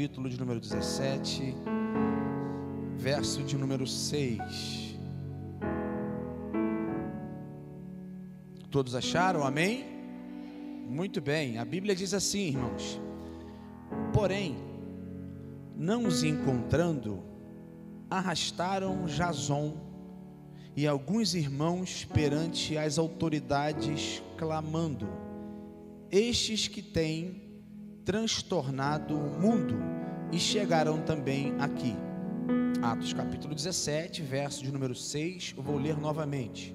Capítulo de número 17, verso de número 6. Todos acharam? Amém? Muito bem. A Bíblia diz assim, irmãos: Porém, não os encontrando, arrastaram Jason e alguns irmãos perante as autoridades, clamando: Estes que têm transtornado o mundo e chegaram também aqui. Atos capítulo 17, verso de número 6, eu vou ler novamente.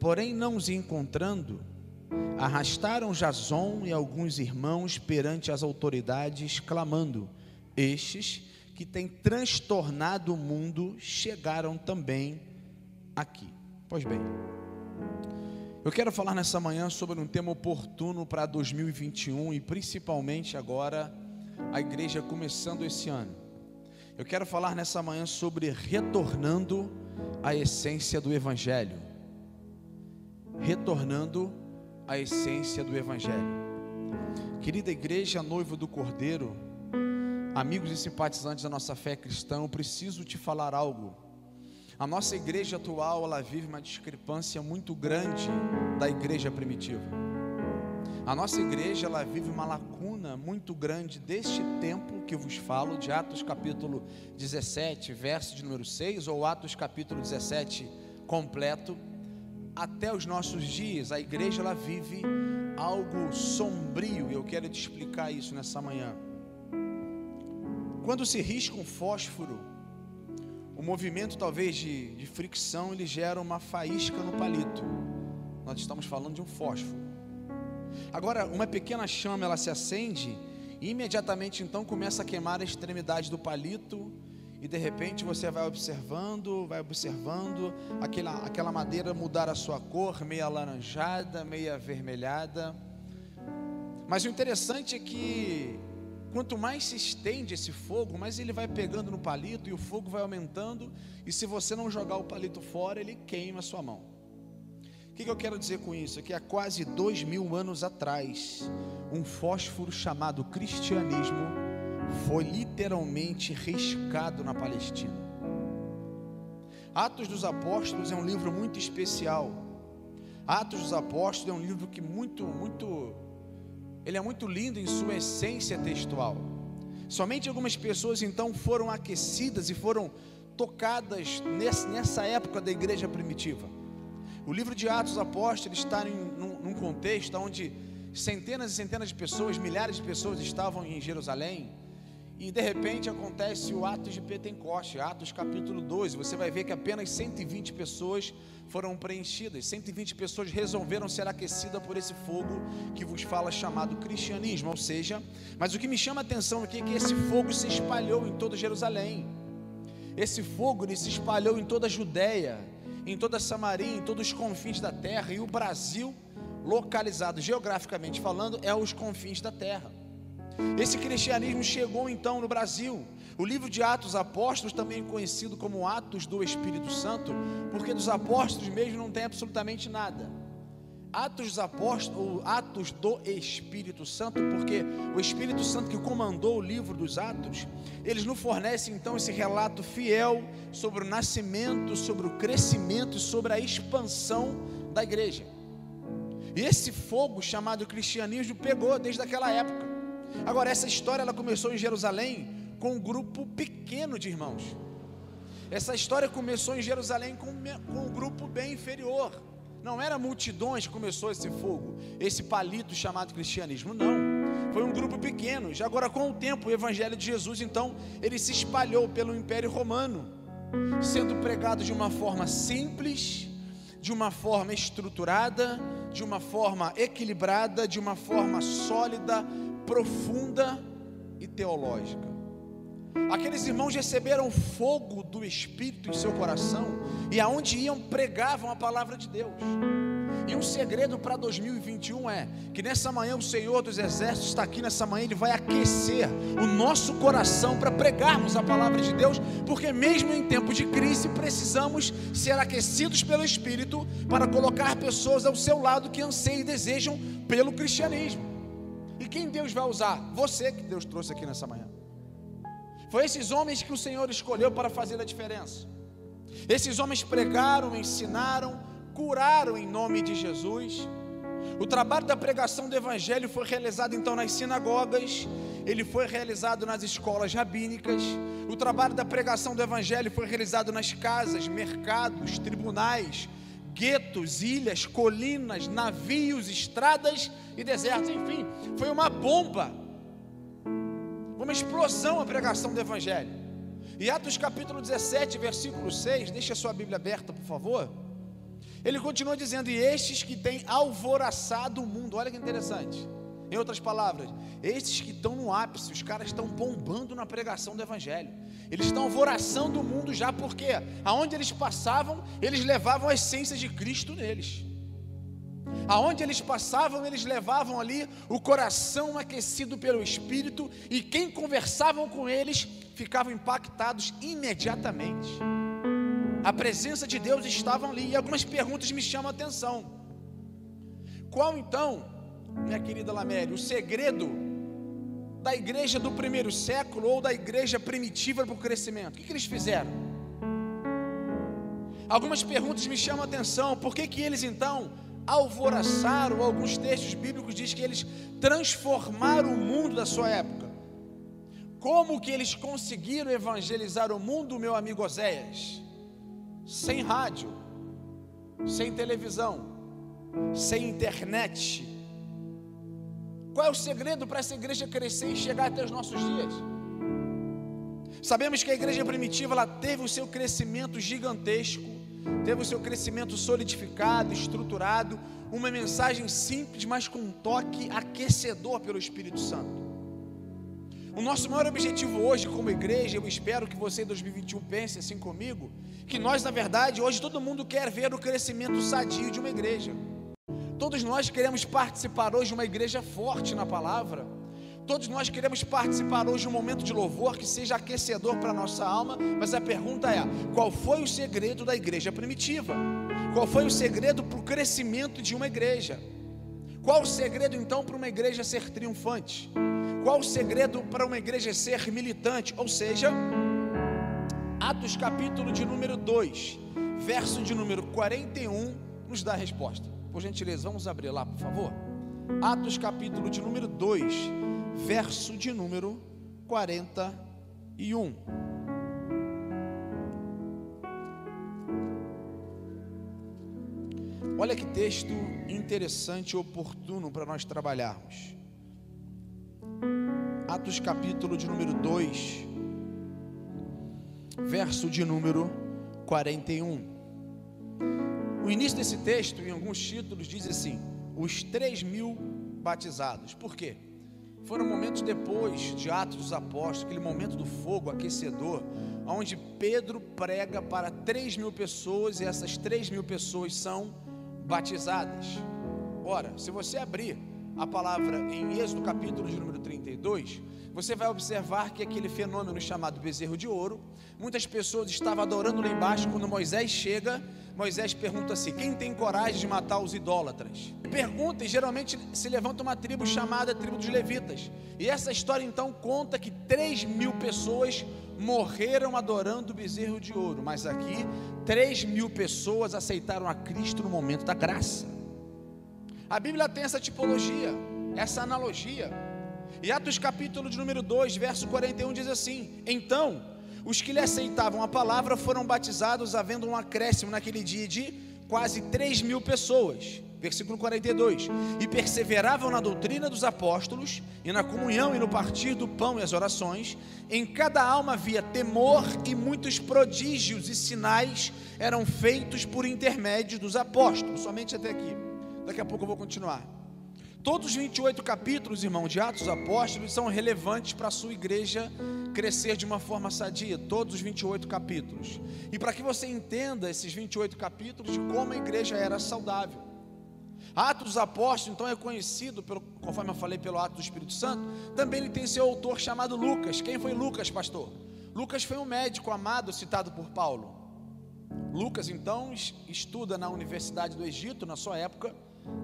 Porém, não os encontrando, arrastaram Jason e alguns irmãos perante as autoridades, clamando: Estes que têm transtornado o mundo chegaram também aqui. Pois bem, eu quero falar nessa manhã sobre um tema oportuno para 2021 e principalmente agora a igreja começando esse ano. Eu quero falar nessa manhã sobre retornando à essência do Evangelho. Retornando à essência do Evangelho. Querida igreja, noivo do Cordeiro, amigos e simpatizantes da nossa fé cristã, eu preciso te falar algo a nossa igreja atual, ela vive uma discrepância muito grande da igreja primitiva. A nossa igreja, ela vive uma lacuna muito grande deste tempo que eu vos falo, de Atos capítulo 17, verso de número 6, ou Atos capítulo 17 completo, até os nossos dias. A igreja, ela vive algo sombrio, e eu quero te explicar isso nessa manhã. Quando se risca um fósforo, o movimento talvez de, de fricção ele gera uma faísca no palito. Nós estamos falando de um fósforo. Agora, uma pequena chama ela se acende e imediatamente então começa a queimar a extremidade do palito e de repente você vai observando, vai observando aquela, aquela madeira mudar a sua cor, meia alaranjada, meia avermelhada. Mas o interessante é que Quanto mais se estende esse fogo, mais ele vai pegando no palito e o fogo vai aumentando. E se você não jogar o palito fora, ele queima a sua mão. O que, que eu quero dizer com isso? É que há quase dois mil anos atrás, um fósforo chamado cristianismo foi literalmente riscado na Palestina. Atos dos Apóstolos é um livro muito especial. Atos dos Apóstolos é um livro que muito, muito ele é muito lindo em sua essência textual. Somente algumas pessoas então foram aquecidas e foram tocadas nessa época da igreja primitiva. O livro de Atos Apóstolos está em, num, num contexto onde centenas e centenas de pessoas, milhares de pessoas estavam em Jerusalém, e de repente acontece o Atos de Pentecoste, Atos capítulo 12. Você vai ver que apenas 120 pessoas foram preenchidas, 120 pessoas resolveram ser aquecidas por esse fogo que vos fala chamado cristianismo. Ou seja, mas o que me chama a atenção aqui é que esse fogo se espalhou em toda Jerusalém. Esse fogo ele se espalhou em toda a Judéia, em toda a Samaria, em todos os confins da terra, e o Brasil, localizado geograficamente falando, é os confins da terra. Esse cristianismo chegou então no Brasil. O livro de Atos Apóstolos, também conhecido como Atos do Espírito Santo, porque dos apóstolos mesmo não tem absolutamente nada. Atos dos Apóstolos, Atos do Espírito Santo, porque o Espírito Santo que comandou o livro dos Atos, eles nos fornecem então esse relato fiel sobre o nascimento, sobre o crescimento e sobre a expansão da igreja. E esse fogo chamado cristianismo pegou desde aquela época. Agora, essa história ela começou em Jerusalém com um grupo pequeno de irmãos. Essa história começou em Jerusalém com, com um grupo bem inferior. Não era multidões que começou esse fogo, esse palito chamado cristianismo, não. Foi um grupo pequeno. Já agora, com o tempo, o evangelho de Jesus, então, ele se espalhou pelo Império Romano, sendo pregado de uma forma simples, de uma forma estruturada, de uma forma equilibrada, de uma forma sólida, profunda e teológica. Aqueles irmãos receberam fogo do Espírito em seu coração e aonde iam pregavam a palavra de Deus. E um segredo para 2021 é que nessa manhã o Senhor dos Exércitos está aqui nessa manhã, Ele vai aquecer o nosso coração para pregarmos a palavra de Deus, porque mesmo em tempos de crise precisamos ser aquecidos pelo Espírito para colocar pessoas ao seu lado que anseiam e desejam pelo cristianismo. E quem Deus vai usar? Você que Deus trouxe aqui nessa manhã. Foi esses homens que o Senhor escolheu para fazer a diferença. Esses homens pregaram, ensinaram, curaram em nome de Jesus. O trabalho da pregação do Evangelho foi realizado então nas sinagogas, ele foi realizado nas escolas rabínicas. O trabalho da pregação do Evangelho foi realizado nas casas, mercados, tribunais, guetos, ilhas, colinas, navios, estradas e desertos. Enfim, foi uma bomba, uma explosão a pregação do Evangelho. E Atos capítulo 17, versículo 6, deixa a sua Bíblia aberta, por favor. Ele continua dizendo: E estes que têm alvoraçado o mundo, olha que interessante. Em outras palavras, estes que estão no ápice, os caras estão bombando na pregação do Evangelho. Eles estão alvoraçando o mundo já, porque aonde eles passavam, eles levavam a essência de Cristo neles. Aonde eles passavam, eles levavam ali o coração aquecido pelo Espírito, e quem conversavam com eles ficavam impactados imediatamente. A presença de Deus estava ali, e algumas perguntas me chamam a atenção. Qual então minha querida Laméria, o segredo da igreja do primeiro século ou da igreja primitiva para o crescimento? O que, que eles fizeram? Algumas perguntas me chamam a atenção. Por que, que eles então alvoraçaram? Alguns textos bíblicos diz que eles transformaram o mundo da sua época. Como que eles conseguiram evangelizar o mundo, meu amigo Oséias? Sem rádio, sem televisão, sem internet, qual é o segredo para essa igreja crescer e chegar até os nossos dias? Sabemos que a igreja primitiva ela teve o seu crescimento gigantesco, teve o seu crescimento solidificado, estruturado, uma mensagem simples, mas com um toque aquecedor pelo Espírito Santo. O nosso maior objetivo hoje, como igreja, eu espero que você em 2021 pense assim comigo, que nós, na verdade, hoje todo mundo quer ver o crescimento sadio de uma igreja. Todos nós queremos participar hoje de uma igreja forte na palavra. Todos nós queremos participar hoje de um momento de louvor que seja aquecedor para a nossa alma, mas a pergunta é: qual foi o segredo da igreja primitiva? Qual foi o segredo para o crescimento de uma igreja? Qual o segredo então para uma igreja ser triunfante? Qual o segredo para uma igreja ser militante? Ou seja, Atos capítulo de número 2, verso de número 41, nos dá a resposta. Por gentileza, vamos abrir lá, por favor. Atos capítulo de número 2, verso de número 41. Olha que texto interessante e oportuno para nós trabalharmos. Atos capítulo de número 2, verso de número 41. O início desse texto, em alguns títulos, diz assim: os três mil batizados. Por quê? Foram momentos depois de Atos dos Apóstolos, aquele momento do fogo aquecedor, onde Pedro prega para três mil pessoas e essas três mil pessoas são batizadas. Ora, se você abrir a palavra em Êxodo capítulo de número 32, você vai observar que aquele fenômeno chamado bezerro de ouro, muitas pessoas estavam adorando lá embaixo quando Moisés chega Moisés pergunta assim: quem tem coragem de matar os idólatras? Pergunta, e geralmente se levanta uma tribo chamada tribo dos levitas. E essa história então conta que 3 mil pessoas morreram adorando o bezerro de ouro. Mas aqui, 3 mil pessoas aceitaram a Cristo no momento da graça. A Bíblia tem essa tipologia, essa analogia. E Atos capítulo de número 2, verso 41 diz assim: Então os que lhe aceitavam a palavra foram batizados, havendo um acréscimo naquele dia de quase 3 mil pessoas. Versículo 42: E perseveravam na doutrina dos apóstolos, e na comunhão, e no partir do pão e as orações. Em cada alma havia temor, e muitos prodígios e sinais eram feitos por intermédio dos apóstolos. Somente até aqui. Daqui a pouco eu vou continuar. Todos os 28 capítulos, irmão, de Atos dos Apóstolos são relevantes para a sua igreja crescer de uma forma sadia, todos os 28 capítulos. E para que você entenda esses 28 capítulos de como a igreja era saudável. Atos dos Apóstolos, então, é conhecido, pelo, conforme eu falei, pelo ato do Espírito Santo. Também ele tem seu autor chamado Lucas. Quem foi Lucas, pastor? Lucas foi um médico amado citado por Paulo. Lucas, então, estuda na Universidade do Egito, na sua época,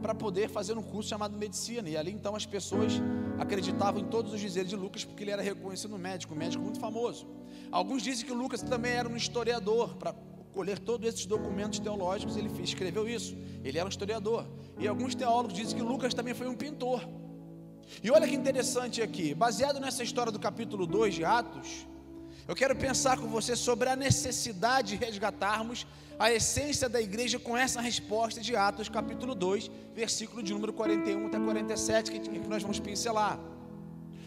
para poder fazer um curso chamado medicina. E ali, então, as pessoas acreditavam em todos os dizeres de Lucas porque ele era reconhecido médico, um médico muito famoso. Alguns dizem que Lucas também era um historiador, para colher todos esses documentos teológicos, ele escreveu isso. Ele era um historiador. E alguns teólogos dizem que Lucas também foi um pintor. E olha que interessante aqui, baseado nessa história do capítulo 2 de Atos, eu quero pensar com você sobre a necessidade de resgatarmos a essência da igreja com essa resposta de Atos, capítulo 2, versículo de número 41 até 47, que, que nós vamos pincelar.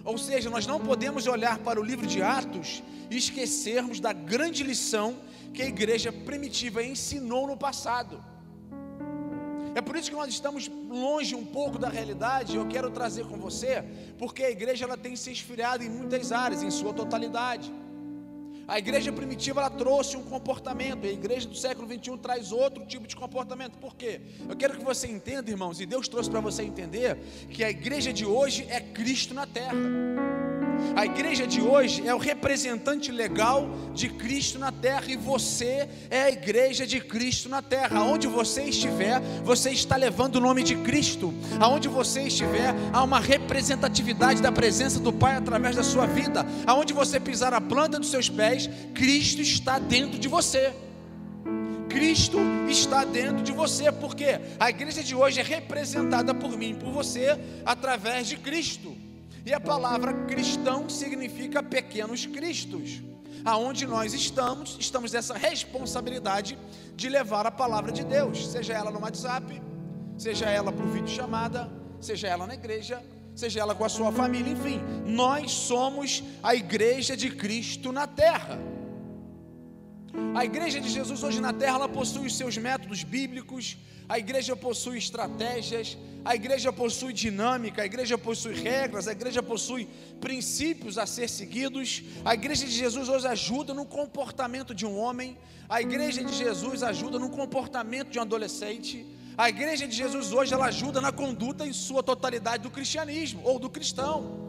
Ou seja, nós não podemos olhar para o livro de Atos e esquecermos da grande lição que a igreja primitiva ensinou no passado. É por isso que nós estamos longe um pouco da realidade. Eu quero trazer com você, porque a igreja ela tem se esfriado em muitas áreas, em sua totalidade. A igreja primitiva ela trouxe um comportamento, a igreja do século 21 traz outro tipo de comportamento. Por quê? Eu quero que você entenda, irmãos, e Deus trouxe para você entender que a igreja de hoje é Cristo na terra. A igreja de hoje é o representante legal de Cristo na terra e você é a igreja de Cristo na terra. Aonde você estiver, você está levando o nome de Cristo. Aonde você estiver, há uma representatividade da presença do Pai através da sua vida. Aonde você pisar a planta dos seus pés, Cristo está dentro de você. Cristo está dentro de você, porque a igreja de hoje é representada por mim, por você, através de Cristo. E a palavra cristão significa pequenos cristos. Aonde nós estamos, estamos nessa responsabilidade de levar a palavra de Deus, seja ela no WhatsApp, seja ela por vídeo chamada, seja ela na igreja, seja ela com a sua família, enfim, nós somos a igreja de Cristo na terra. A igreja de Jesus hoje na terra, ela possui os seus métodos bíblicos, a igreja possui estratégias, a igreja possui dinâmica, a igreja possui regras, a igreja possui princípios a ser seguidos. A igreja de Jesus hoje ajuda no comportamento de um homem, a igreja de Jesus ajuda no comportamento de um adolescente. A igreja de Jesus hoje ela ajuda na conduta em sua totalidade do cristianismo ou do cristão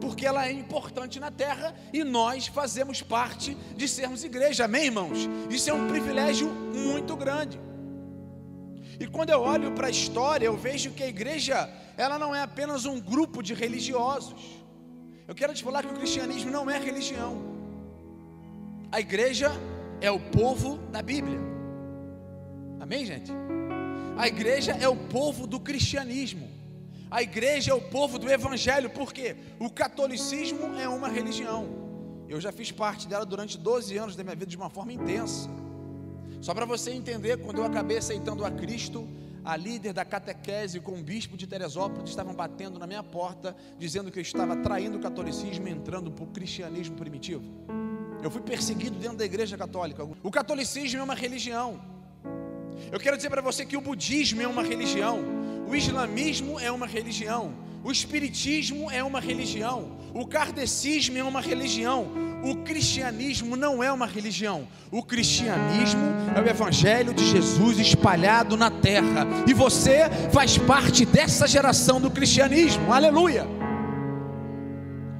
porque ela é importante na terra e nós fazemos parte de sermos igreja, amém, irmãos? Isso é um privilégio muito grande. E quando eu olho para a história, eu vejo que a igreja, ela não é apenas um grupo de religiosos. Eu quero te falar que o cristianismo não é religião. A igreja é o povo da Bíblia. Amém, gente? A igreja é o povo do cristianismo. A igreja é o povo do evangelho, porque o catolicismo é uma religião. Eu já fiz parte dela durante 12 anos da minha vida de uma forma intensa. Só para você entender, quando eu acabei aceitando a Cristo, a líder da catequese com o bispo de Teresópolis estavam batendo na minha porta, dizendo que eu estava traindo o catolicismo e entrando para o cristianismo primitivo. Eu fui perseguido dentro da igreja católica. O catolicismo é uma religião. Eu quero dizer para você que o budismo é uma religião, o islamismo é uma religião, o espiritismo é uma religião, o kardecismo é uma religião, o cristianismo não é uma religião. O cristianismo é o evangelho de Jesus espalhado na terra. E você faz parte dessa geração do cristianismo. Aleluia!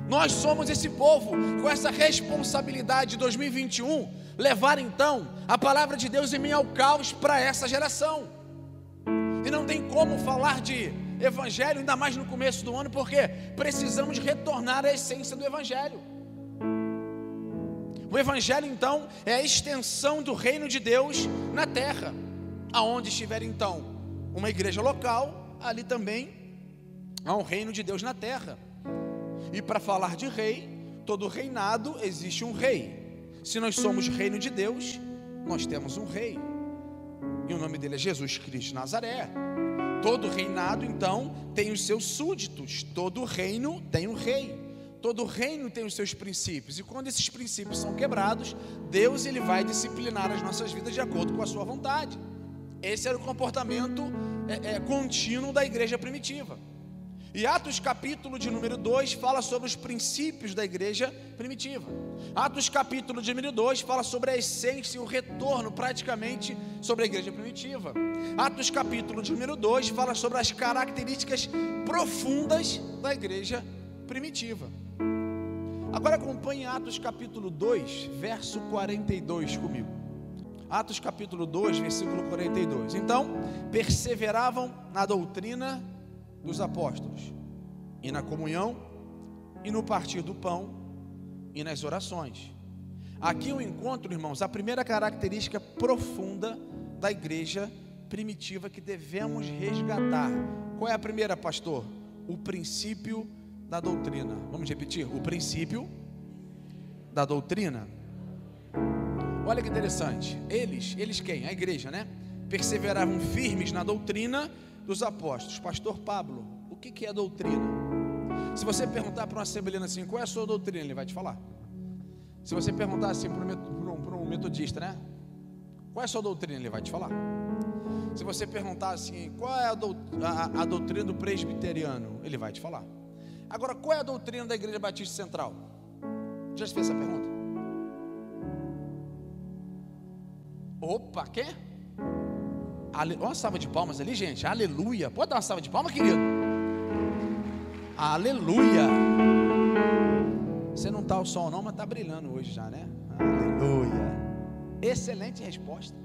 Nós somos esse povo com essa responsabilidade de 2021 levar então a palavra de Deus em meio ao caos para essa geração. E não tem como falar de evangelho ainda mais no começo do ano, porque precisamos retornar à essência do evangelho. O Evangelho, então, é a extensão do reino de Deus na terra. Aonde estiver, então, uma igreja local, ali também há um reino de Deus na terra. E para falar de rei, todo reinado existe um rei. Se nós somos reino de Deus, nós temos um rei. E o nome dele é Jesus Cristo de Nazaré. Todo reinado, então, tem os seus súditos. Todo reino tem um rei. Todo reino tem os seus princípios, e quando esses princípios são quebrados, Deus ele vai disciplinar as nossas vidas de acordo com a sua vontade. Esse era o comportamento é, é, contínuo da igreja primitiva. E Atos capítulo de número 2 fala sobre os princípios da igreja primitiva. Atos capítulo de número 2 fala sobre a essência e o retorno praticamente sobre a igreja primitiva. Atos capítulo de número 2 fala sobre as características profundas da igreja primitiva. Agora acompanhe Atos capítulo 2, verso 42 comigo. Atos capítulo 2, versículo 42. Então, perseveravam na doutrina dos apóstolos, e na comunhão, e no partir do pão, e nas orações. Aqui eu encontro, irmãos, a primeira característica profunda da igreja primitiva que devemos resgatar. Qual é a primeira, pastor? O princípio da doutrina. Vamos repetir? O princípio da doutrina. Olha que interessante. Eles, eles quem? A igreja, né? Perseveravam firmes na doutrina dos apóstolos. Pastor Pablo, o que, é doutrina? Se você perguntar para um assembleano assim, qual é a sua doutrina? Ele vai te falar. Se você perguntar assim para um, metodista, né? Qual é a sua doutrina? Ele vai te falar. Se você perguntar assim, qual é a doutrina do presbiteriano? Ele vai te falar. Agora, qual é a doutrina da Igreja Batista Central? Já se fez essa pergunta? Opa, quê? Ale... Uma salva de palmas ali, gente. Aleluia. Pode dar uma salva de palmas, querido? Aleluia. Você não está ao sol não, mas está brilhando hoje já, né? Aleluia. Excelente resposta.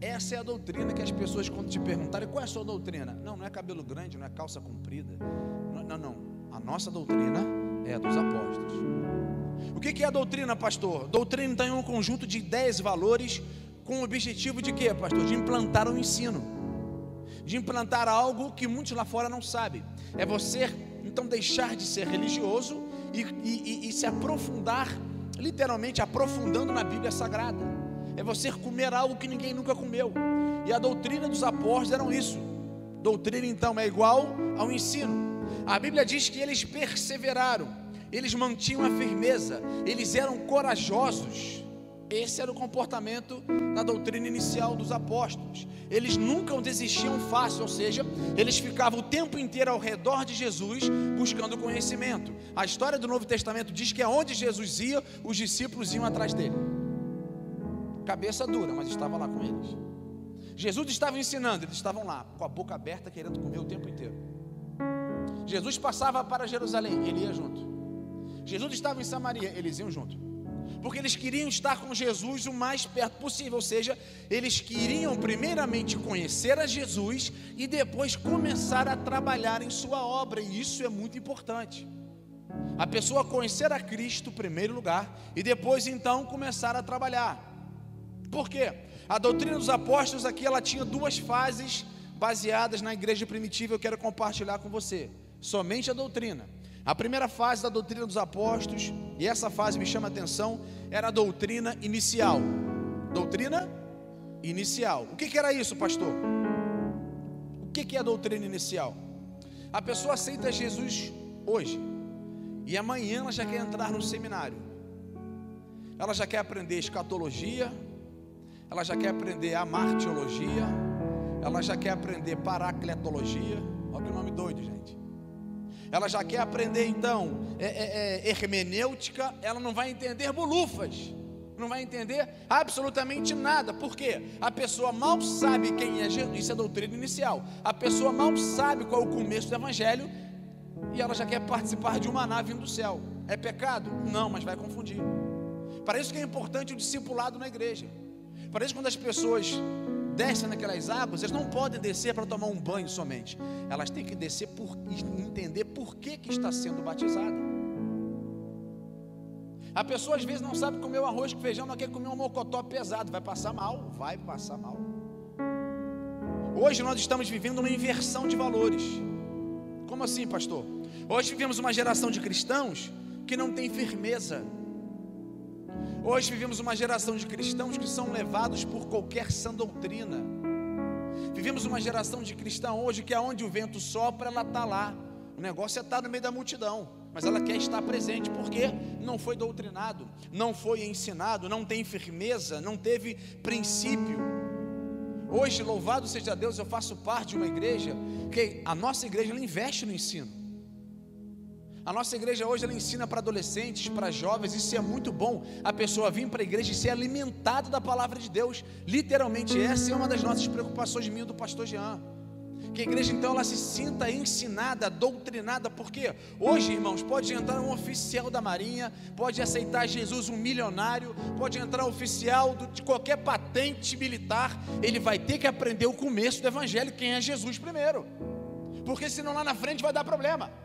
Essa é a doutrina que as pessoas, quando te perguntarem qual é a sua doutrina, não, não é cabelo grande, não é calça comprida. Não, não. não. Nossa doutrina é a dos apóstolos. O que é a doutrina, pastor? Doutrina é um conjunto de dez valores com o objetivo de quê, pastor? De implantar um ensino, de implantar algo que muitos lá fora não sabem. É você então deixar de ser religioso e, e, e se aprofundar, literalmente aprofundando na Bíblia Sagrada. É você comer algo que ninguém nunca comeu. E a doutrina dos apóstolos eram isso. Doutrina então é igual ao ensino. A Bíblia diz que eles perseveraram, eles mantinham a firmeza, eles eram corajosos. Esse era o comportamento da doutrina inicial dos apóstolos. Eles nunca desistiam fácil, ou seja, eles ficavam o tempo inteiro ao redor de Jesus buscando conhecimento. A história do Novo Testamento diz que aonde Jesus ia, os discípulos iam atrás dele. Cabeça dura, mas estava lá com eles. Jesus estava ensinando, eles estavam lá, com a boca aberta, querendo comer o tempo inteiro. Jesus passava para Jerusalém, ele ia junto. Jesus estava em Samaria, eles iam junto porque eles queriam estar com Jesus o mais perto possível, ou seja, eles queriam primeiramente conhecer a Jesus e depois começar a trabalhar em sua obra, e isso é muito importante. A pessoa conhecer a Cristo em primeiro lugar e depois então começar a trabalhar. Por quê? A doutrina dos apóstolos aqui ela tinha duas fases baseadas na igreja primitiva, eu quero compartilhar com você. Somente a doutrina. A primeira fase da doutrina dos apóstolos, e essa fase me chama a atenção, era a doutrina inicial. Doutrina inicial. O que, que era isso, pastor? O que, que é a doutrina inicial? A pessoa aceita Jesus hoje, e amanhã ela já quer entrar no seminário. Ela já quer aprender escatologia, ela já quer aprender amartiologia, ela já quer aprender paracletologia. Olha que nome doido, gente ela já quer aprender então é, é, é, hermenêutica, ela não vai entender bolufas, não vai entender absolutamente nada, porque a pessoa mal sabe quem é Jesus, isso é doutrina inicial, a pessoa mal sabe qual é o começo do evangelho e ela já quer participar de uma nave do céu. É pecado? Não, mas vai confundir. Para isso que é importante o discipulado na igreja. Para isso quando as pessoas descem naquelas águas, eles não podem descer para tomar um banho somente. Elas têm que descer por entender por que, que está sendo batizada. A pessoa às vezes não sabe comer o arroz com feijão, não quer comer um mocotó pesado, vai passar mal, vai passar mal. Hoje nós estamos vivendo uma inversão de valores. Como assim, pastor? Hoje vivemos uma geração de cristãos que não tem firmeza Hoje vivemos uma geração de cristãos que são levados por qualquer sã doutrina. Vivemos uma geração de cristãos hoje que aonde o vento sopra, ela está lá. O negócio é estar no meio da multidão, mas ela quer estar presente porque não foi doutrinado, não foi ensinado, não tem firmeza, não teve princípio. Hoje, louvado seja Deus, eu faço parte de uma igreja que a nossa igreja investe no ensino. A nossa igreja hoje ela ensina para adolescentes, para jovens, isso é muito bom. A pessoa vir para a igreja e ser alimentada da palavra de Deus. Literalmente, essa é uma das nossas preocupações minha do pastor Jean. Que a igreja então ela se sinta ensinada, doutrinada, porque hoje, irmãos, pode entrar um oficial da Marinha, pode aceitar Jesus um milionário, pode entrar um oficial de qualquer patente militar, ele vai ter que aprender o começo do evangelho, quem é Jesus primeiro. Porque senão lá na frente vai dar problema.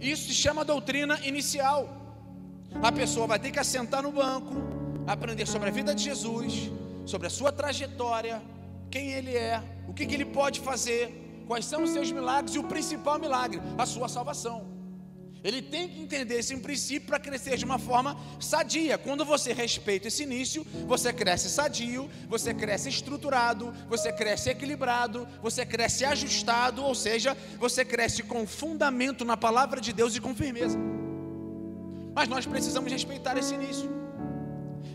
Isso se chama doutrina inicial. A pessoa vai ter que assentar no banco, aprender sobre a vida de Jesus, sobre a sua trajetória, quem ele é, o que, que ele pode fazer, quais são os seus milagres e o principal milagre, a sua salvação. Ele tem que entender esse princípio para crescer de uma forma sadia. Quando você respeita esse início, você cresce sadio, você cresce estruturado, você cresce equilibrado, você cresce ajustado, ou seja, você cresce com fundamento na palavra de Deus e com firmeza. Mas nós precisamos respeitar esse início.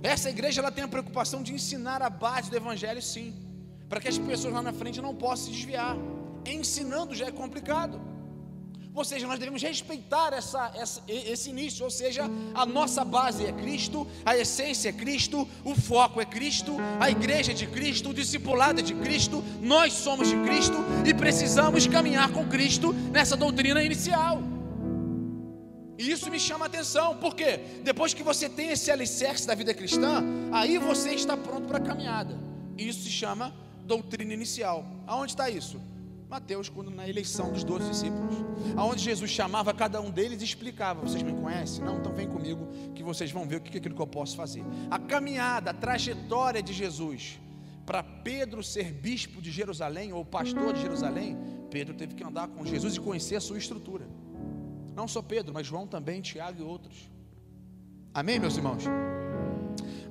Essa igreja ela tem a preocupação de ensinar a base do evangelho, sim, para que as pessoas lá na frente não possam se desviar. Ensinando já é complicado. Ou seja, nós devemos respeitar essa, essa, esse início, ou seja, a nossa base é Cristo, a essência é Cristo, o foco é Cristo, a igreja é de Cristo, o discipulado é de Cristo, nós somos de Cristo e precisamos caminhar com Cristo nessa doutrina inicial. E isso me chama a atenção, porque depois que você tem esse alicerce da vida cristã, aí você está pronto para a caminhada. Isso se chama doutrina inicial. Aonde está isso? Mateus, quando na eleição dos doze discípulos, aonde Jesus chamava cada um deles e explicava: Vocês me conhecem? Não, então vem comigo que vocês vão ver o que é aquilo que eu posso fazer. A caminhada, a trajetória de Jesus para Pedro ser bispo de Jerusalém ou pastor de Jerusalém, Pedro teve que andar com Jesus e conhecer a sua estrutura. Não só Pedro, mas João também, Tiago e outros. Amém, meus irmãos?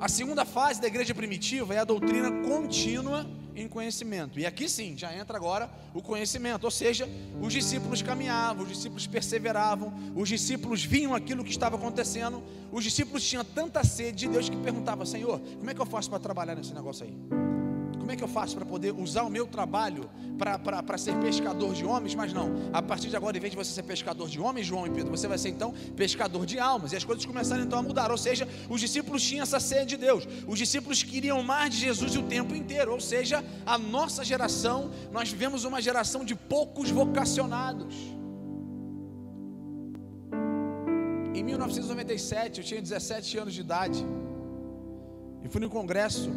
A segunda fase da igreja primitiva é a doutrina contínua em conhecimento. E aqui sim, já entra agora o conhecimento, ou seja, os discípulos caminhavam, os discípulos perseveravam, os discípulos vinham aquilo que estava acontecendo, os discípulos tinham tanta sede de Deus que perguntava: Senhor, como é que eu faço para trabalhar nesse negócio aí? É que eu faço para poder usar o meu trabalho para ser pescador de homens? Mas não, a partir de agora, em vez de você ser pescador de homens, João e Pedro, você vai ser então pescador de almas. E as coisas começaram então a mudar. Ou seja, os discípulos tinham essa sede de Deus. Os discípulos queriam mais de Jesus o tempo inteiro. Ou seja, a nossa geração, nós vivemos uma geração de poucos vocacionados. Em 1997, eu tinha 17 anos de idade. E fui no congresso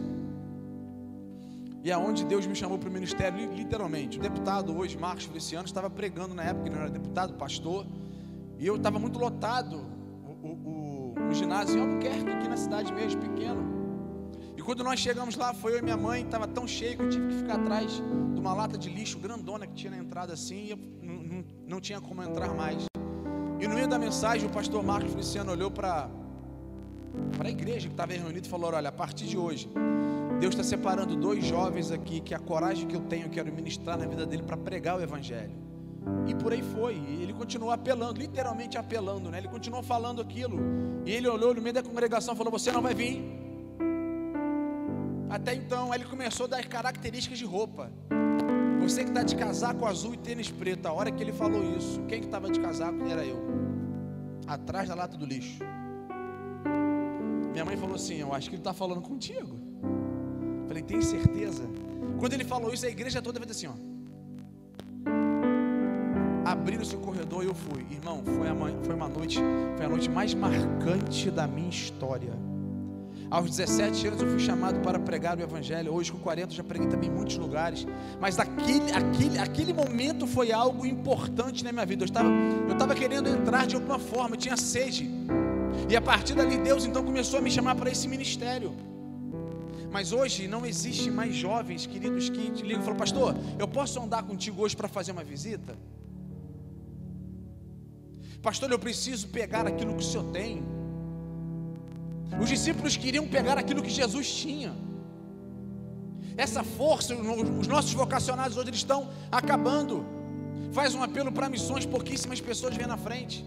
e aonde Deus me chamou para o ministério, literalmente. O deputado hoje, Marcos Feliciano, estava pregando na época, ele era deputado, pastor, e eu estava muito lotado, o, o, o, o ginásio em Albuquerque, aqui na cidade mesmo, pequeno. E quando nós chegamos lá, foi eu e minha mãe, estava tão cheio que eu tive que ficar atrás de uma lata de lixo grandona que tinha na entrada assim, e eu não, não, não tinha como entrar mais. E no meio da mensagem, o pastor Marcos Feliciano olhou para a igreja que estava reunida e falou: Olha, a partir de hoje, Deus está separando dois jovens aqui que a coragem que eu tenho, eu quero ministrar na vida dele para pregar o Evangelho. E por aí foi. E ele continuou apelando, literalmente apelando, né? Ele continuou falando aquilo. E ele olhou no meio da congregação e falou: Você não vai vir. Até então, ele começou a dar características de roupa. Você que está de casaco azul e tênis preto, a hora que ele falou isso, quem que estava de casaco era eu, atrás da lata do lixo. Minha mãe falou assim: Eu acho que ele está falando contigo. Falei, tem certeza? Quando ele falou isso, a igreja toda fez assim, ó. Abriram-se o corredor e eu fui. Irmão, foi, a, foi uma noite, foi a noite mais marcante da minha história. Aos 17 anos eu fui chamado para pregar o Evangelho. Hoje, com 40, já preguei também em muitos lugares. Mas aquele, aquele, aquele momento foi algo importante na minha vida. Eu estava, eu estava querendo entrar de alguma forma, eu tinha sede. E a partir dali, Deus então começou a me chamar para esse ministério. Mas hoje não existe mais jovens, queridos, que te ligam e falam, pastor, eu posso andar contigo hoje para fazer uma visita? Pastor, eu preciso pegar aquilo que o Senhor tem. Os discípulos queriam pegar aquilo que Jesus tinha. Essa força, os nossos vocacionados hoje eles estão acabando. Faz um apelo para missões, pouquíssimas pessoas vêm na frente.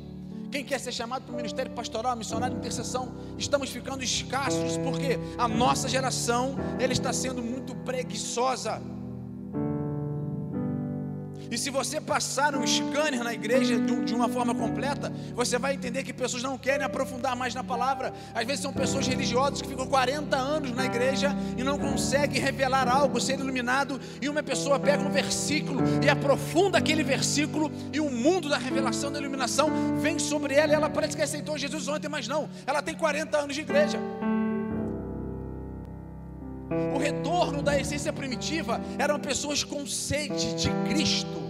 Quem quer ser chamado para o ministério pastoral, missionário intercessão, estamos ficando escassos porque a nossa geração ela está sendo muito preguiçosa. E se você passar um scanner na igreja de uma forma completa, você vai entender que pessoas não querem aprofundar mais na palavra. Às vezes são pessoas religiosas que ficam 40 anos na igreja e não conseguem revelar algo, ser iluminado. E uma pessoa pega um versículo e aprofunda aquele versículo, e o mundo da revelação, da iluminação vem sobre ela. E ela parece que aceitou Jesus ontem, mas não, ela tem 40 anos de igreja. O retorno da essência primitiva eram pessoas com sede de Cristo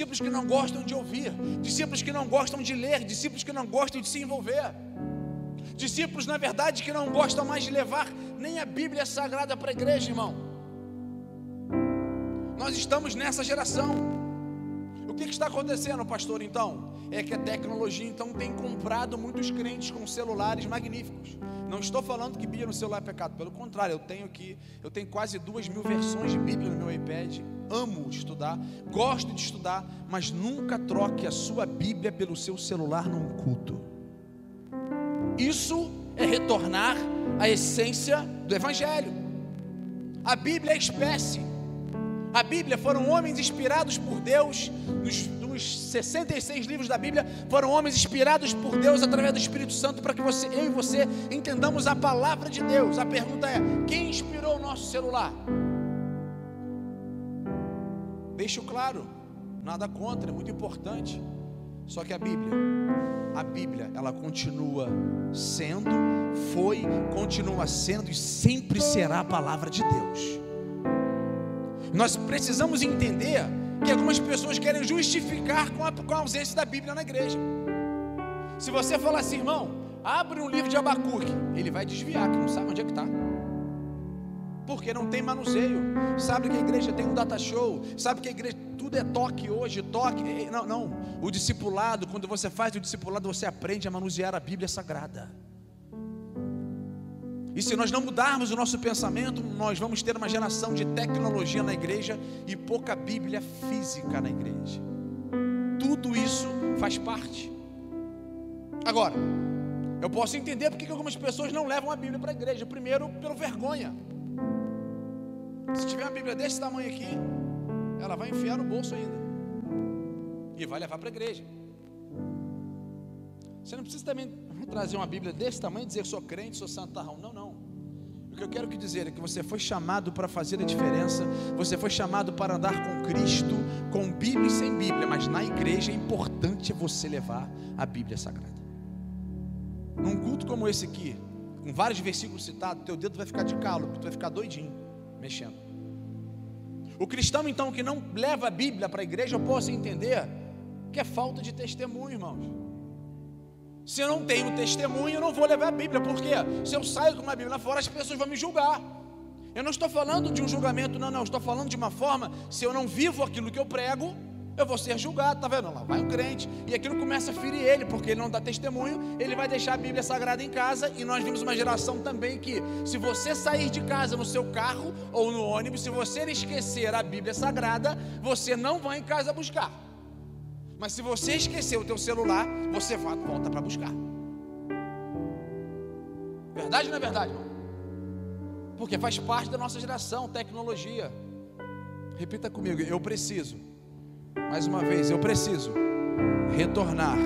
discípulos que não gostam de ouvir, discípulos que não gostam de ler, discípulos que não gostam de se envolver. Discípulos, na verdade, que não gostam mais de levar nem a Bíblia Sagrada para a igreja, irmão. Nós estamos nessa geração. O que, que está acontecendo, pastor, então? É que a tecnologia, então, tem comprado muitos crentes com celulares magníficos. Não estou falando que Bíblia no celular é pecado, pelo contrário, eu tenho aqui, eu tenho quase duas mil versões de Bíblia no meu iPad. Amo estudar, gosto de estudar, mas nunca troque a sua Bíblia pelo seu celular num culto. Isso é retornar à essência do Evangelho. A Bíblia é espécie. A Bíblia foram homens inspirados por Deus, nos, nos 66 livros da Bíblia, foram homens inspirados por Deus através do Espírito Santo para que você, eu e você entendamos a palavra de Deus. A pergunta é: quem inspirou o nosso celular? Deixo claro, nada contra, é muito importante. Só que a Bíblia, a Bíblia, ela continua sendo, foi, continua sendo e sempre será a palavra de Deus. Nós precisamos entender que algumas pessoas querem justificar com a, com a ausência da Bíblia na igreja. Se você falar assim, irmão, abre um livro de Abacuque, ele vai desviar, que não sabe onde é que está porque não tem manuseio. Sabe que a igreja tem um data show, sabe que a igreja tudo é toque hoje, toque. Não, não. O discipulado, quando você faz o discipulado, você aprende a manusear a Bíblia Sagrada. E se nós não mudarmos o nosso pensamento, nós vamos ter uma geração de tecnologia na igreja e pouca Bíblia física na igreja. Tudo isso faz parte. Agora, eu posso entender porque algumas pessoas não levam a Bíblia para a igreja. Primeiro, pelo vergonha. Se tiver uma Bíblia desse tamanho aqui, ela vai enfiar no bolso ainda. E vai levar para a igreja. Você não precisa também trazer uma Bíblia desse tamanho e dizer sou crente, sou santarrão. Não, não. O que eu quero que dizer é que você foi chamado para fazer a diferença, você foi chamado para andar com Cristo, com Bíblia e sem Bíblia, mas na igreja é importante você levar a Bíblia Sagrada. Num culto como esse aqui, com vários versículos citados, teu dedo vai ficar de calo, tu vai ficar doidinho mexendo. O cristão, então, que não leva a Bíblia para a igreja, eu posso entender que é falta de testemunho, irmãos. Se eu não tenho testemunho, eu não vou levar a Bíblia, porque se eu saio com uma Bíblia fora, as pessoas vão me julgar. Eu não estou falando de um julgamento, não, não, estou falando de uma forma, se eu não vivo aquilo que eu prego, eu vou ser julgado, tá vendo? Lá vai um crente, e aquilo começa a ferir ele, porque ele não dá testemunho, ele vai deixar a Bíblia Sagrada em casa, e nós vimos uma geração também que, se você sair de casa no seu carro ou no ônibus, se você esquecer a Bíblia Sagrada, você não vai em casa buscar. Mas se você esquecer o teu celular, você volta para buscar. Verdade ou não é verdade, irmão? Porque faz parte da nossa geração, tecnologia. Repita comigo, eu preciso mais uma vez, eu preciso retornar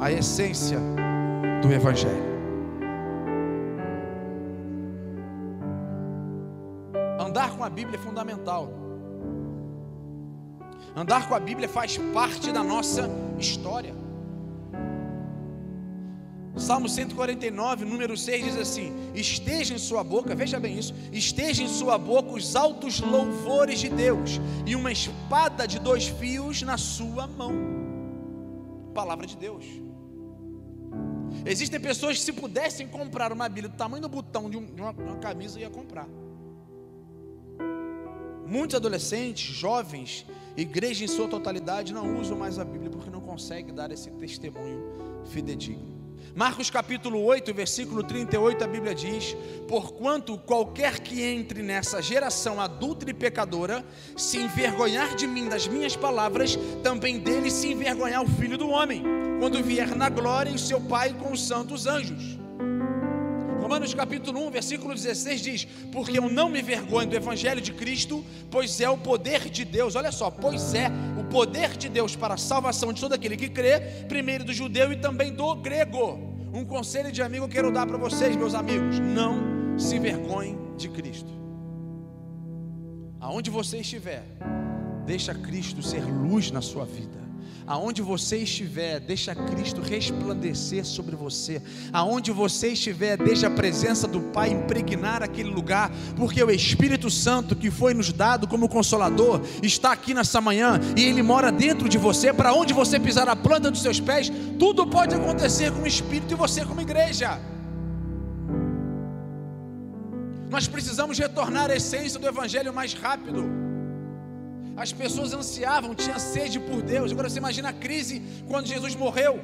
à essência do Evangelho. Andar com a Bíblia é fundamental. Andar com a Bíblia faz parte da nossa história. Salmo 149, número 6 diz assim: Esteja em sua boca, veja bem isso, esteja em sua boca os altos louvores de Deus, e uma espada de dois fios na sua mão. Palavra de Deus. Existem pessoas que, se pudessem comprar uma Bíblia do tamanho do botão de, um, de uma, uma camisa, ia comprar. Muitos adolescentes, jovens, igreja em sua totalidade, não usam mais a Bíblia porque não conseguem dar esse testemunho fidedigno. Marcos capítulo 8, versículo 38, a Bíblia diz: Porquanto qualquer que entre nessa geração adulta e pecadora, se envergonhar de mim, das minhas palavras, também dele se envergonhar o filho do homem, quando vier na glória e seu Pai com os santos anjos. Romanos capítulo 1, versículo 16 diz: Porque eu não me vergonho do evangelho de Cristo, pois é o poder de Deus. Olha só, pois é o poder de Deus para a salvação de todo aquele que crê, primeiro do judeu e também do grego. Um conselho de amigo quero dar para vocês, meus amigos: não se envergonhem de Cristo. Aonde você estiver, deixa Cristo ser luz na sua vida. Aonde você estiver, deixa Cristo resplandecer sobre você. Aonde você estiver, deixa a presença do Pai impregnar aquele lugar, porque o Espírito Santo que foi nos dado como consolador está aqui nessa manhã e ele mora dentro de você. Para onde você pisar a planta dos seus pés, tudo pode acontecer com o Espírito e você como igreja. Nós precisamos retornar à essência do Evangelho mais rápido. As pessoas ansiavam, tinham sede por Deus. Agora você imagina a crise quando Jesus morreu.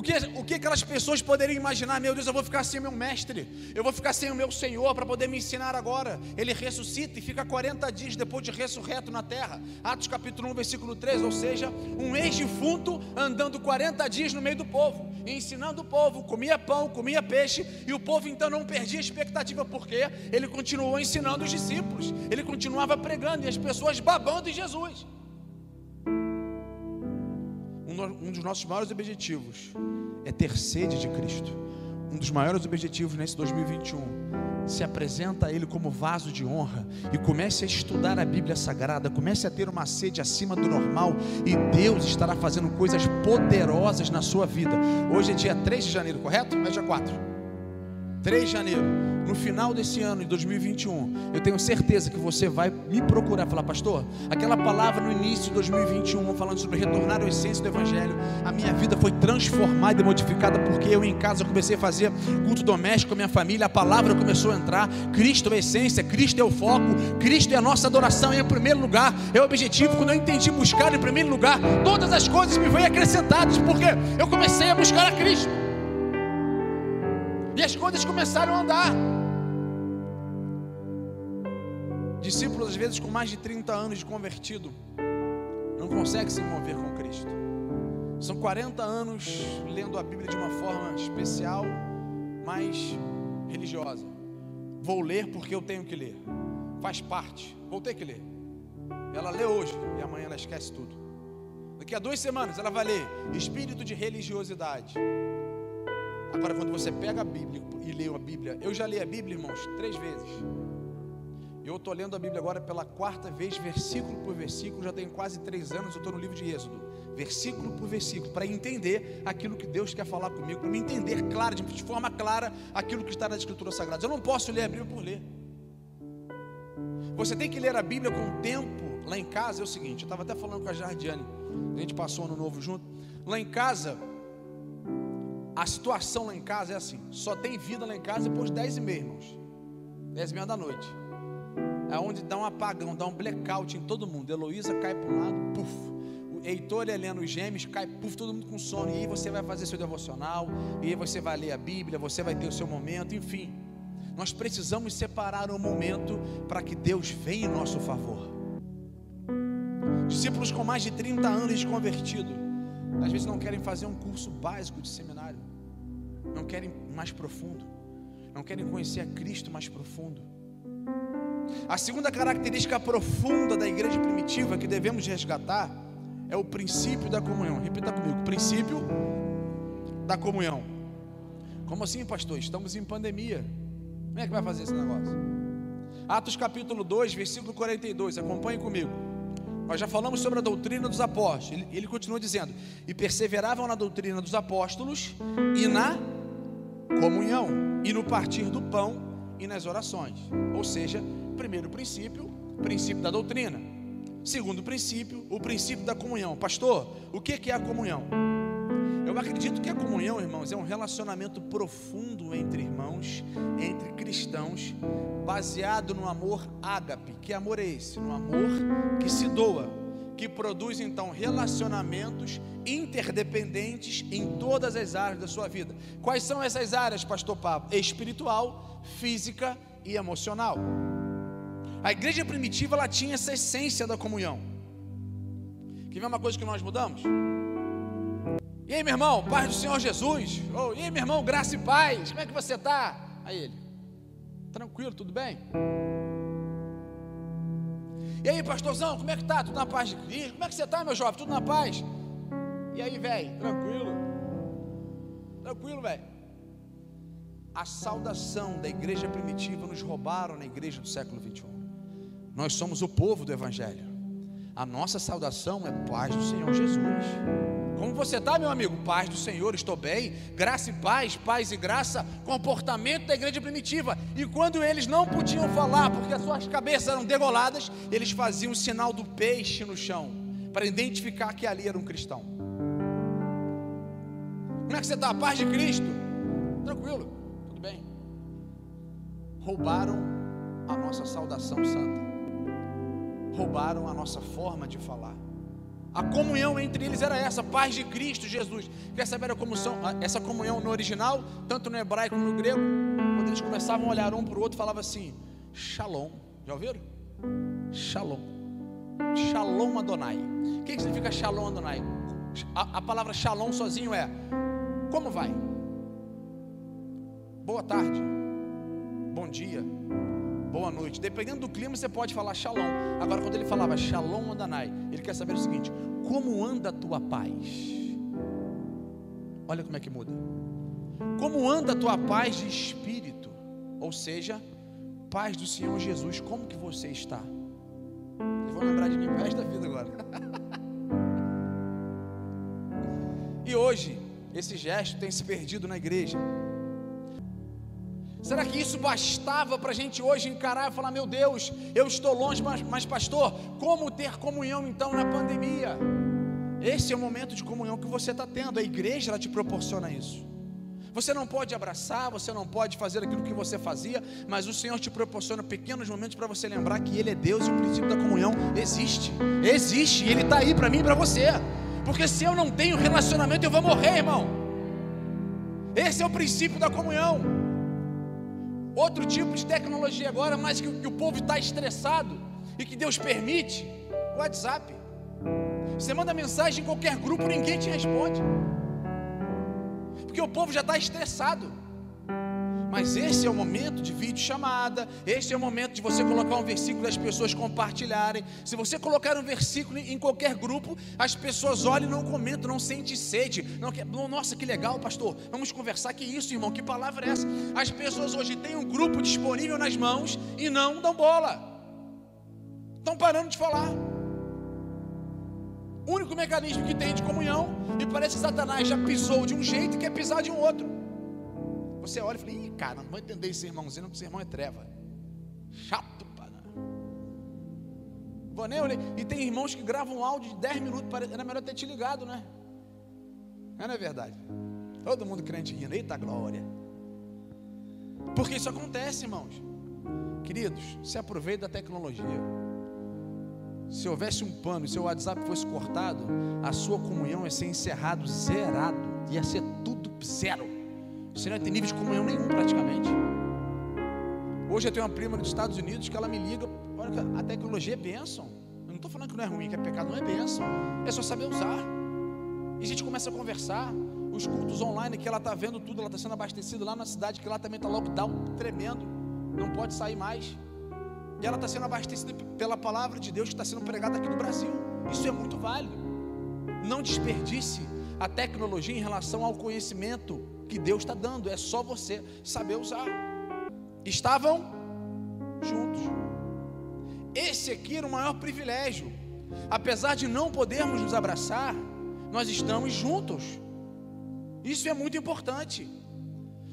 O que, o que aquelas pessoas poderiam imaginar? Meu Deus, eu vou ficar sem o meu mestre, eu vou ficar sem o meu Senhor para poder me ensinar agora. Ele ressuscita e fica 40 dias depois de ressurreto na terra. Atos capítulo 1, versículo 3, ou seja, um ex-defunto andando 40 dias no meio do povo, ensinando o povo, comia pão, comia peixe, e o povo então não perdia a expectativa, porque ele continuou ensinando os discípulos, ele continuava pregando e as pessoas babando em Jesus um dos nossos maiores objetivos é ter sede de Cristo. Um dos maiores objetivos nesse 2021 se apresenta a Ele como vaso de honra e comece a estudar a Bíblia Sagrada, comece a ter uma sede acima do normal e Deus estará fazendo coisas poderosas na sua vida. Hoje é dia 3 de janeiro, correto? Não é dia 4. 3 de janeiro no final desse ano, de 2021, eu tenho certeza que você vai me procurar falar, pastor, aquela palavra no início de 2021, falando sobre retornar à essência do Evangelho, a minha vida foi transformada e modificada, porque eu em casa comecei a fazer culto doméstico com a minha família, a palavra começou a entrar, Cristo é a essência, Cristo é o foco, Cristo é a nossa adoração em primeiro lugar, é o objetivo, quando eu entendi buscar em primeiro lugar, todas as coisas me vêm acrescentadas, porque eu comecei a buscar a Cristo. E as coisas começaram a andar. Discípulos, às vezes, com mais de 30 anos de convertido, não conseguem se mover com Cristo. São 40 anos lendo a Bíblia de uma forma especial, mais religiosa. Vou ler porque eu tenho que ler. Faz parte. Vou ter que ler. Ela lê hoje e amanhã ela esquece tudo. Daqui a duas semanas ela vai ler Espírito de Religiosidade. Agora, quando você pega a Bíblia e lê a Bíblia, eu já li a Bíblia, irmãos, três vezes. Eu estou lendo a Bíblia agora pela quarta vez, versículo por versículo, já tenho quase três anos, eu estou no livro de Êxodo, versículo por versículo, para entender aquilo que Deus quer falar comigo, para me entender claro, de forma clara, aquilo que está na Escritura Sagrada. Eu não posso ler a Bíblia por ler. Você tem que ler a Bíblia com tempo. Lá em casa é o seguinte, eu estava até falando com a Jardiane, a gente passou ano novo junto. Lá em casa, a situação lá em casa é assim: só tem vida lá em casa depois de 10 e meia, irmãos. 10 e meia da noite é onde dá um apagão, dá um blackout em todo mundo. Heloísa cai para um lado, puf. O Heitor e Helena, os gêmeos, cai, puf, todo mundo com sono. E aí você vai fazer seu devocional, e aí você vai ler a Bíblia, você vai ter o seu momento, enfim. Nós precisamos separar um momento para que Deus venha em nosso favor. Discípulos com mais de 30 anos de convertido, às vezes não querem fazer um curso básico de seminário, não querem mais profundo, não querem conhecer a Cristo mais profundo a segunda característica profunda da igreja primitiva que devemos resgatar é o princípio da comunhão. Repita comigo: princípio da comunhão. Como assim, pastor? Estamos em pandemia. Como é que vai fazer esse negócio? Atos capítulo 2, versículo 42. Acompanhe comigo. Nós já falamos sobre a doutrina dos apóstolos. Ele, ele continua dizendo: E perseveravam na doutrina dos apóstolos e na comunhão, e no partir do pão e nas orações. Ou seja, primeiro princípio, princípio da doutrina. Segundo princípio, o princípio da comunhão. Pastor, o que é a comunhão? Eu acredito que a comunhão, irmãos, é um relacionamento profundo entre irmãos, entre cristãos, baseado no amor ágape. Que amor é esse? No amor que se doa, que produz então relacionamentos interdependentes em todas as áreas da sua vida. Quais são essas áreas, pastor Pablo? Espiritual, física e emocional. A igreja primitiva ela tinha essa essência da comunhão. Quer ver uma coisa que nós mudamos? E aí, meu irmão, paz do Senhor Jesus. Oh, e aí, meu irmão, graça e paz. Como é que você está? Aí ele, tranquilo, tudo bem? E aí, pastorzão, como é que tá? Tudo na paz de Cristo? Como é que você está, meu jovem? Tudo na paz? E aí, velho? Tranquilo? Tranquilo, velho? A saudação da igreja primitiva nos roubaram na igreja do século 21. Nós somos o povo do Evangelho. A nossa saudação é paz do Senhor Jesus. Como você está, meu amigo? Paz do Senhor, estou bem. Graça e paz, paz e graça, comportamento da igreja primitiva. E quando eles não podiam falar, porque as suas cabeças eram degoladas, eles faziam o sinal do peixe no chão, para identificar que ali era um cristão. Como é que você está? Paz de Cristo? Tranquilo, tudo bem. Roubaram a nossa saudação santa, roubaram a nossa forma de falar. A comunhão entre eles era essa, paz de Cristo Jesus. Quer saber a comunhão, essa comunhão no original, tanto no hebraico como no grego? Quando eles começavam a olhar um para o outro, falava assim: Shalom. Já ouviram? Shalom. Shalom Adonai. O que significa Shalom Adonai? A, a palavra Shalom sozinho é: Como vai? Boa tarde. Bom dia boa noite. Dependendo do clima, você pode falar shalom. Agora, quando ele falava shalom Andanai, ele quer saber o seguinte: como anda a tua paz? Olha como é que muda. Como anda a tua paz de espírito? Ou seja, paz do Senhor Jesus, como que você está? Eu vou lembrar de mim paz da vida agora. e hoje, esse gesto tem se perdido na igreja. Será que isso bastava para a gente hoje encarar e falar: meu Deus, eu estou longe, mas, mas, pastor, como ter comunhão então na pandemia? Esse é o momento de comunhão que você está tendo, a igreja ela te proporciona isso. Você não pode abraçar, você não pode fazer aquilo que você fazia, mas o Senhor te proporciona pequenos momentos para você lembrar que Ele é Deus e o princípio da comunhão existe, existe, Ele está aí para mim e para você, porque se eu não tenho relacionamento, eu vou morrer, irmão. Esse é o princípio da comunhão. Outro tipo de tecnologia agora, mas que, que o povo está estressado e que Deus permite, WhatsApp. Você manda mensagem em qualquer grupo, ninguém te responde. Porque o povo já está estressado. Mas esse é o momento de vídeo chamada, esse é o momento de você colocar um versículo e as pessoas compartilharem. Se você colocar um versículo em qualquer grupo, as pessoas olham e não comentam, não sentem sede. Não, nossa, que legal, pastor. Vamos conversar. Que isso, irmão? Que palavra é essa? As pessoas hoje têm um grupo disponível nas mãos e não dão bola. Estão parando de falar. O único mecanismo que tem de comunhão, e parece que Satanás já pisou de um jeito e quer pisar de um outro. Você olha e fala, Ih, cara, não vou entender esse irmãozinho, porque esse irmão é treva. Chato, para. Vou nem olhar. E tem irmãos que gravam um áudio de 10 minutos, era melhor ter te ligado, né? Não é verdade? Todo mundo crente rindo, eita glória. Porque isso acontece, irmãos. Queridos, se aproveite da tecnologia. Se houvesse um pano e seu WhatsApp fosse cortado, a sua comunhão ia ser encerrado, zerado, ia ser tudo zero. Você não tem nível de comunhão nenhum praticamente. Hoje eu tenho uma prima dos Estados Unidos que ela me liga, olha, a tecnologia é bênção. Eu não estou falando que não é ruim, que é pecado, não é bênção. É só saber usar. E a gente começa a conversar. Os cultos online que ela está vendo tudo, ela está sendo abastecida lá na cidade, que lá também está lockdown tremendo. Não pode sair mais. E ela está sendo abastecida pela palavra de Deus que está sendo pregada aqui no Brasil. Isso é muito válido. Não desperdice a tecnologia em relação ao conhecimento que Deus está dando, é só você saber usar. Estavam juntos. Esse aqui era o maior privilégio. Apesar de não podermos nos abraçar, nós estamos juntos. Isso é muito importante.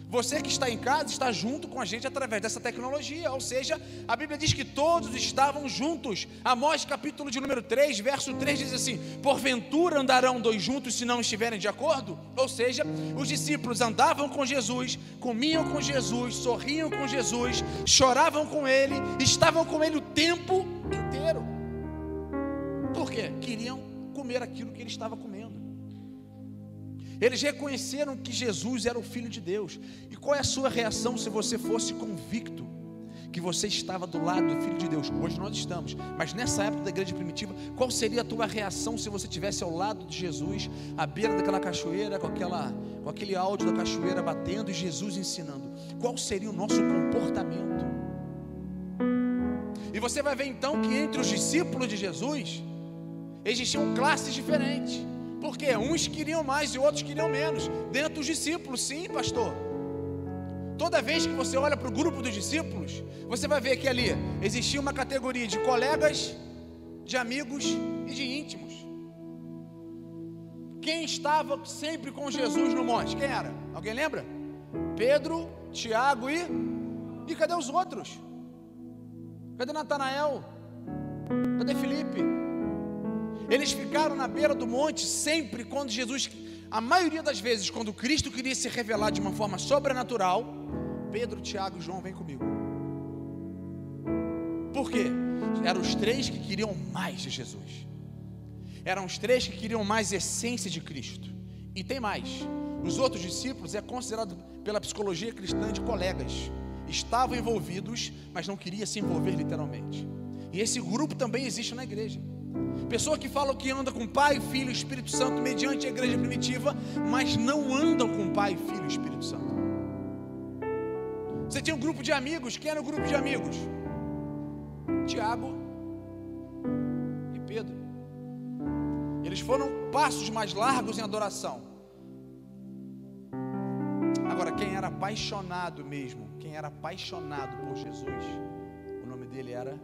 Você que está em casa está junto com a gente através dessa tecnologia, ou seja, a Bíblia diz que todos estavam juntos. Amós, capítulo de número 3, verso 3 diz assim: Porventura andarão dois juntos se não estiverem de acordo? Ou seja, os discípulos andavam com Jesus, comiam com Jesus, sorriam com Jesus, choravam com ele, estavam com ele o tempo inteiro. Por quê? Queriam comer aquilo que ele estava comendo. Eles reconheceram que Jesus era o Filho de Deus. E qual é a sua reação se você fosse convicto que você estava do lado do Filho de Deus? Hoje nós estamos, mas nessa época da igreja primitiva, qual seria a tua reação se você estivesse ao lado de Jesus, à beira daquela cachoeira, com, aquela, com aquele áudio da cachoeira batendo e Jesus ensinando? Qual seria o nosso comportamento? E você vai ver então que entre os discípulos de Jesus existiam classes diferentes. Porque uns queriam mais e outros queriam menos. Dentro dos discípulos, sim, pastor. Toda vez que você olha para o grupo dos discípulos, você vai ver que ali existia uma categoria de colegas de amigos e de íntimos. Quem estava sempre com Jesus no monte? Quem era? Alguém lembra? Pedro, Tiago e. E cadê os outros? Cadê Natanael? Cadê Felipe? Eles ficaram na beira do monte sempre quando Jesus, a maioria das vezes, quando Cristo queria se revelar de uma forma sobrenatural, Pedro, Tiago e João vem comigo. Por quê? Eram os três que queriam mais de Jesus. Eram os três que queriam mais essência de Cristo. E tem mais. Os outros discípulos é considerado pela psicologia cristã de colegas. Estavam envolvidos, mas não queria se envolver literalmente. E esse grupo também existe na igreja. Pessoa que fala que anda com Pai, Filho e Espírito Santo mediante a igreja primitiva, mas não andam com Pai, Filho e Espírito Santo. Você tinha um grupo de amigos, quem era o grupo de amigos? Tiago e Pedro. Eles foram passos mais largos em adoração. Agora, quem era apaixonado mesmo, quem era apaixonado por Jesus, o nome dele era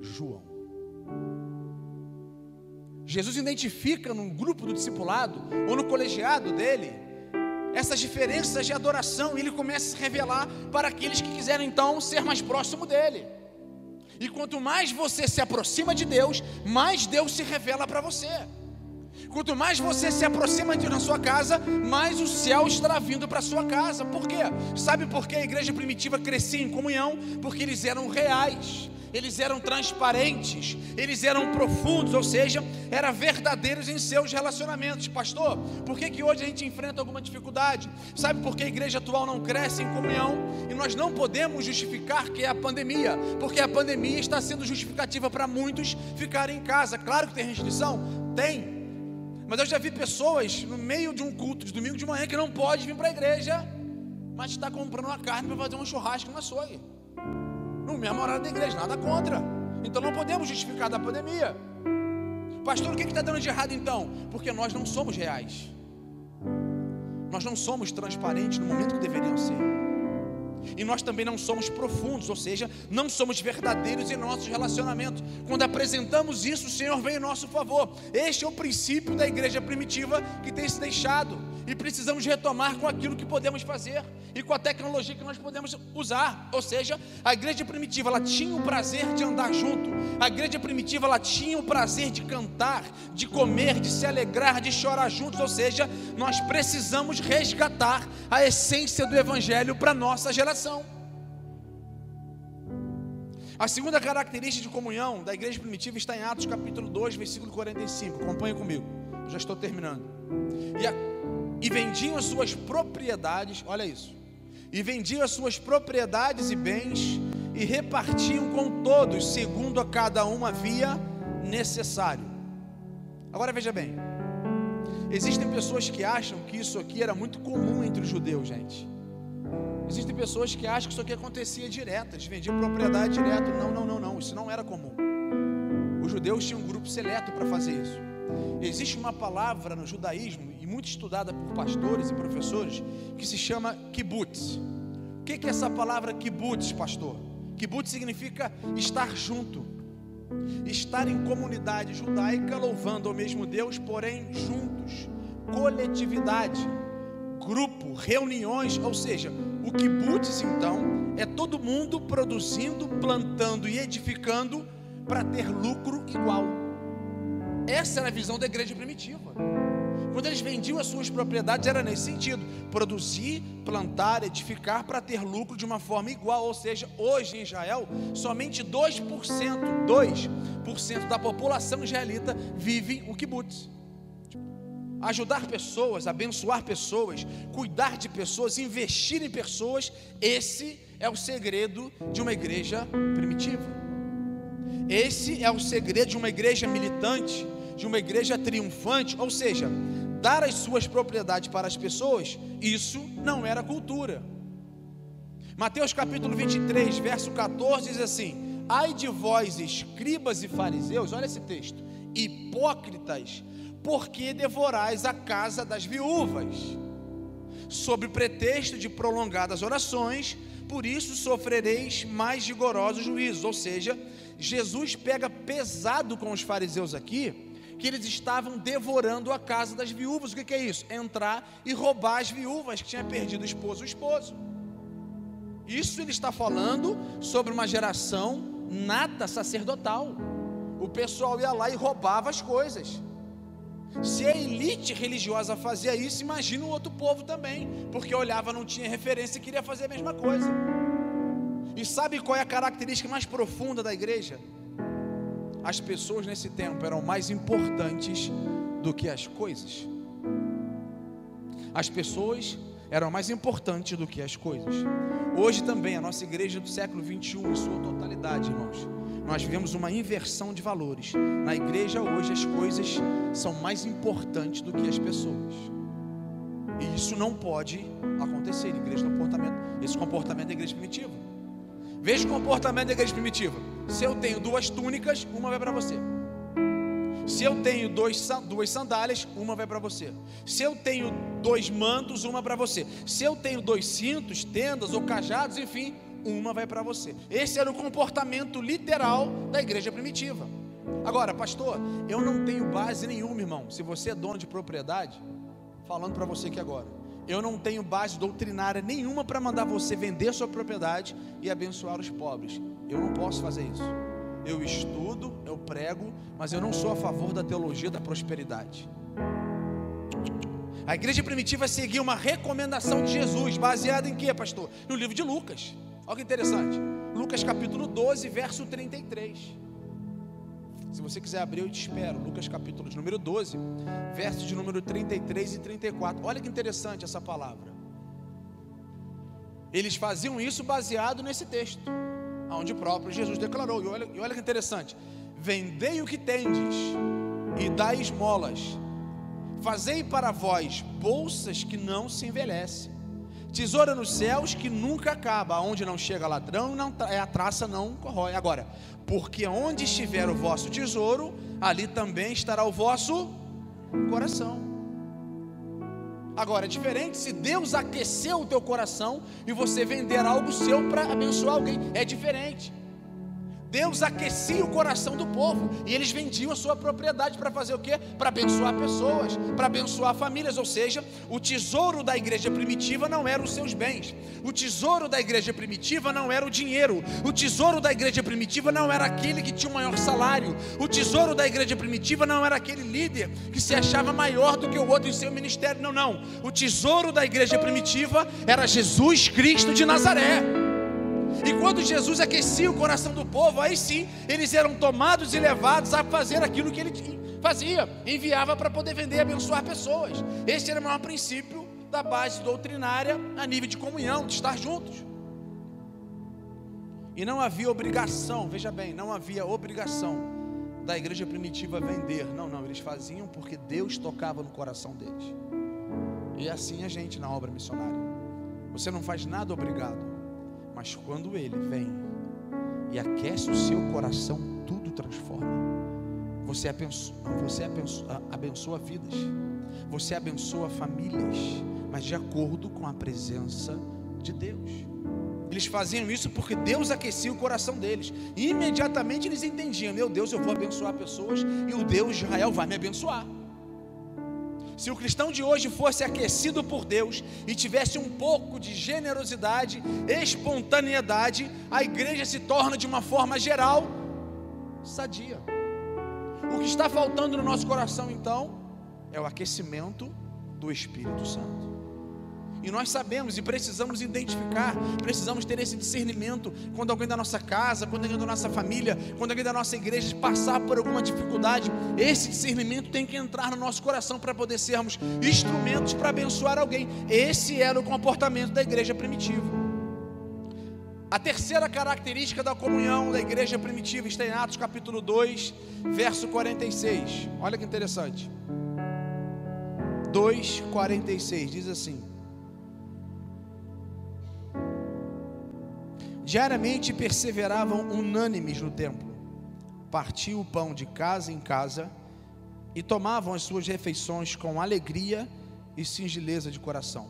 João. Jesus identifica num grupo do discipulado ou no colegiado dele essas diferenças de adoração e ele começa a se revelar para aqueles que quiserem então ser mais próximo dele. E quanto mais você se aproxima de Deus, mais Deus se revela para você. Quanto mais você se aproxima de na sua casa, mais o céu estará vindo para sua casa. Por quê? Sabe por que a igreja primitiva crescia em comunhão? Porque eles eram reais eles eram transparentes, eles eram profundos, ou seja, eram verdadeiros em seus relacionamentos. Pastor, por que, que hoje a gente enfrenta alguma dificuldade? Sabe por que a igreja atual não cresce em comunhão? E nós não podemos justificar que é a pandemia, porque a pandemia está sendo justificativa para muitos ficarem em casa. Claro que tem restrição? Tem. Mas eu já vi pessoas no meio de um culto de domingo de manhã que não pode vir para a igreja, mas está comprando uma carne para fazer um churrasco no açougue no mesmo horário da igreja, nada contra. Então não podemos justificar da pandemia. Pastor, o que está dando de errado então? Porque nós não somos reais. Nós não somos transparentes no momento que deveriam ser. E nós também não somos profundos, ou seja, não somos verdadeiros em nossos relacionamentos. Quando apresentamos isso, o Senhor vem em nosso favor. Este é o princípio da igreja primitiva que tem se deixado e precisamos retomar com aquilo que podemos fazer e com a tecnologia que nós podemos usar. Ou seja, a igreja primitiva ela tinha o prazer de andar junto. A igreja primitiva ela tinha o prazer de cantar, de comer, de se alegrar, de chorar juntos. Ou seja, nós precisamos resgatar a essência do evangelho para nossa geração. A segunda característica de comunhão da igreja primitiva está em Atos capítulo 2, versículo 45. Acompanhe comigo. Já estou terminando. E a e vendiam as suas propriedades, olha isso, e vendiam as suas propriedades e bens e repartiam com todos, segundo a cada um havia necessário. Agora veja bem, existem pessoas que acham que isso aqui era muito comum entre os judeus, gente. Existem pessoas que acham que isso aqui acontecia direto, eles vendiam propriedade direto. Não, não, não, não, isso não era comum. Os judeus tinham um grupo seleto para fazer isso. Existe uma palavra no judaísmo, muito estudada por pastores e professores, que se chama kibbutz. O que é essa palavra kibbutz, pastor? Kibbutz significa estar junto, estar em comunidade judaica, louvando ao mesmo Deus, porém juntos, coletividade, grupo, reuniões, ou seja, o kibbutz então é todo mundo produzindo, plantando e edificando para ter lucro igual. Essa era a visão da igreja primitiva. Quando eles vendiam as suas propriedades, era nesse sentido: produzir, plantar, edificar para ter lucro de uma forma igual. Ou seja, hoje em Israel, somente 2%, 2% da população israelita vive o kibbutz. Ajudar pessoas, abençoar pessoas, cuidar de pessoas, investir em pessoas, esse é o segredo de uma igreja primitiva. Esse é o segredo de uma igreja militante de uma igreja triunfante, ou seja, dar as suas propriedades para as pessoas, isso não era cultura. Mateus capítulo 23, verso 14 diz assim: Ai de vós, escribas e fariseus, olha esse texto, hipócritas, porque devorais a casa das viúvas, sob pretexto de prolongadas orações, por isso sofrereis mais rigorosos juízos, ou seja, Jesus pega pesado com os fariseus aqui, que eles estavam devorando a casa das viúvas. O que, é isso? Entrar e roubar as viúvas que tinham perdido o esposo o esposo. Isso ele está falando sobre uma geração nata sacerdotal. O pessoal ia lá e roubava as coisas. Se a elite religiosa fazia isso, imagina o outro povo também, porque olhava, não tinha referência e queria fazer a mesma coisa. E sabe qual é a característica mais profunda da igreja? As pessoas nesse tempo eram mais importantes do que as coisas. As pessoas eram mais importantes do que as coisas. Hoje também, a nossa igreja do século 21, em sua totalidade, irmãos, nós vivemos uma inversão de valores. Na igreja hoje as coisas são mais importantes do que as pessoas. E isso não pode acontecer igreja comportamento, esse comportamento da igreja primitiva. Veja o comportamento da igreja primitiva. Se eu tenho duas túnicas, uma vai para você. Se eu tenho dois, duas sandálias, uma vai para você. Se eu tenho dois mantos, uma para você. Se eu tenho dois cintos, tendas ou cajados, enfim, uma vai para você. Esse era o comportamento literal da igreja primitiva. Agora, pastor, eu não tenho base nenhuma, irmão. Se você é dono de propriedade, falando para você aqui agora, eu não tenho base doutrinária nenhuma para mandar você vender sua propriedade e abençoar os pobres. Eu não posso fazer isso. Eu estudo, eu prego, mas eu não sou a favor da teologia da prosperidade. A igreja primitiva seguia uma recomendação de Jesus, baseada em quê, pastor? No livro de Lucas. Olha que interessante. Lucas capítulo 12, verso 33. Se você quiser abrir, eu te espero. Lucas capítulo de número 12, versos de número 33 e 34. Olha que interessante essa palavra. Eles faziam isso baseado nesse texto, onde próprio Jesus declarou. E olha, e olha que interessante: Vendei o que tendes e dai esmolas. Fazei para vós bolsas que não se envelhecem Tesoura nos céus que nunca acaba, onde não chega ladrão, não, é a traça não corrói. Agora, porque onde estiver o vosso tesouro, ali também estará o vosso coração. Agora, é diferente se Deus aqueceu o teu coração e você vender algo seu para abençoar alguém, é diferente. Deus aquecia o coração do povo e eles vendiam a sua propriedade para fazer o quê? Para abençoar pessoas, para abençoar famílias, ou seja, o tesouro da igreja primitiva não eram os seus bens. O tesouro da igreja primitiva não era o dinheiro. O tesouro da igreja primitiva não era aquele que tinha o maior salário. O tesouro da igreja primitiva não era aquele líder que se achava maior do que o outro em seu ministério. Não, não. O tesouro da igreja primitiva era Jesus Cristo de Nazaré. E quando Jesus aquecia o coração do povo, aí sim eles eram tomados e levados a fazer aquilo que ele fazia, enviava para poder vender e abençoar pessoas. Esse era o maior princípio da base doutrinária a nível de comunhão, de estar juntos. E não havia obrigação, veja bem, não havia obrigação da igreja primitiva vender. Não, não, eles faziam porque Deus tocava no coração deles. E é assim a gente na obra missionária. Você não faz nada obrigado. Mas quando ele vem e aquece o seu coração, tudo transforma. Você abençoa, você abençoa, abençoa vidas, você abençoa famílias, mas de acordo com a presença de Deus. Eles faziam isso porque Deus aquecia o coração deles. E imediatamente eles entendiam: meu Deus, eu vou abençoar pessoas e o Deus de Israel vai me abençoar. Se o cristão de hoje fosse aquecido por Deus e tivesse um pouco de generosidade, espontaneidade, a igreja se torna de uma forma geral sadia. O que está faltando no nosso coração então é o aquecimento do Espírito Santo. E nós sabemos e precisamos identificar, precisamos ter esse discernimento quando alguém da nossa casa, quando alguém da nossa família, quando alguém da nossa igreja passar por alguma dificuldade, esse discernimento tem que entrar no nosso coração para poder sermos instrumentos para abençoar alguém. Esse era o comportamento da igreja primitiva. A terceira característica da comunhão da igreja primitiva está em Atos capítulo 2, verso 46. Olha que interessante. 2:46 diz assim: Diariamente perseveravam unânimes no templo, partiam o pão de casa em casa e tomavam as suas refeições com alegria e singeleza de coração.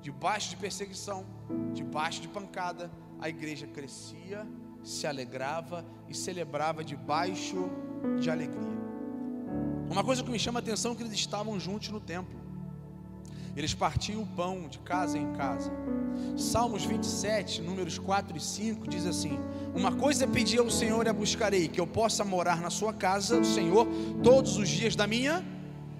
Debaixo de perseguição, debaixo de pancada, a igreja crescia se alegrava e celebrava debaixo de alegria. Uma coisa que me chama a atenção é que eles estavam juntos no templo. Eles partiam o pão de casa em casa. Salmos 27, números 4 e 5 diz assim: Uma coisa pedi ao Senhor e a buscarei, que eu possa morar na sua casa, Senhor, todos os dias da minha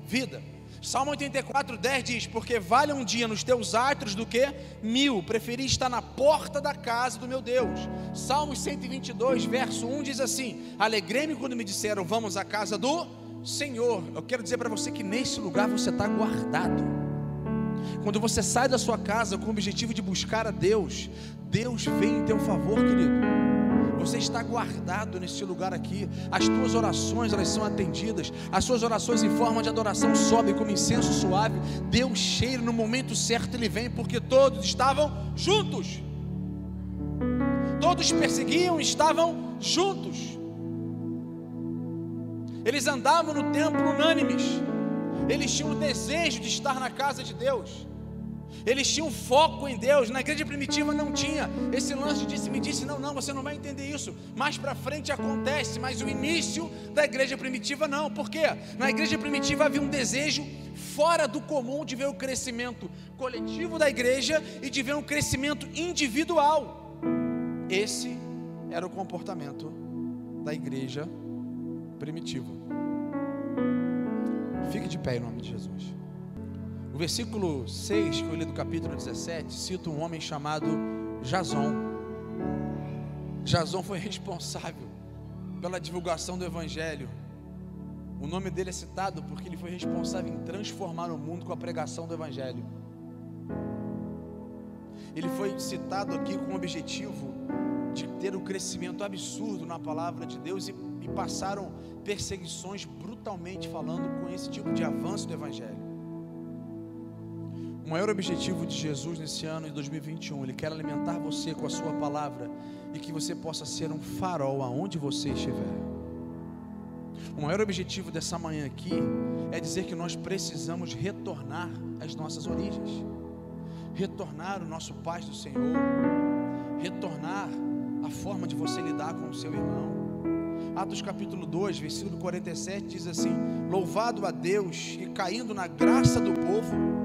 vida. Salmo 84, 10 diz: Porque vale um dia nos teus átrios do que mil, preferi estar na porta da casa do meu Deus. Salmos 122, verso 1 diz assim: Alegrei-me quando me disseram, vamos à casa do Senhor. Eu quero dizer para você que nesse lugar você está guardado. Quando você sai da sua casa com o objetivo de buscar a Deus, Deus vem em teu favor, querido. Você está guardado nesse lugar aqui. As tuas orações, elas são atendidas. As suas orações em forma de adoração sobem como incenso suave. Deus cheira no momento certo, ele vem porque todos estavam juntos. Todos perseguiam, estavam juntos. Eles andavam no templo unânimes. Eles tinham o desejo de estar na casa de Deus. Eles tinham foco em Deus. Na igreja primitiva não tinha esse lance de disse, me disse, não, não, você não vai entender isso. Mais para frente acontece, mas o início da igreja primitiva não. Por quê? Na igreja primitiva havia um desejo fora do comum de ver o crescimento coletivo da igreja e de ver um crescimento individual. Esse era o comportamento da igreja primitiva. Fique de pé em nome de Jesus. O versículo 6, que eu li do capítulo 17, cita um homem chamado Jason. Jason foi responsável pela divulgação do Evangelho. O nome dele é citado porque ele foi responsável em transformar o mundo com a pregação do Evangelho. Ele foi citado aqui com o objetivo de ter um crescimento absurdo na palavra de Deus e, e passaram perseguições brutalmente falando com esse tipo de avanço do Evangelho. O maior objetivo de Jesus nesse ano de 2021, Ele quer alimentar você com a Sua palavra e que você possa ser um farol aonde você estiver. O maior objetivo dessa manhã aqui é dizer que nós precisamos retornar às nossas origens, retornar o nosso paz do Senhor, retornar a forma de você lidar com o seu irmão. Atos capítulo 2, versículo 47 diz assim: Louvado a Deus e caindo na graça do povo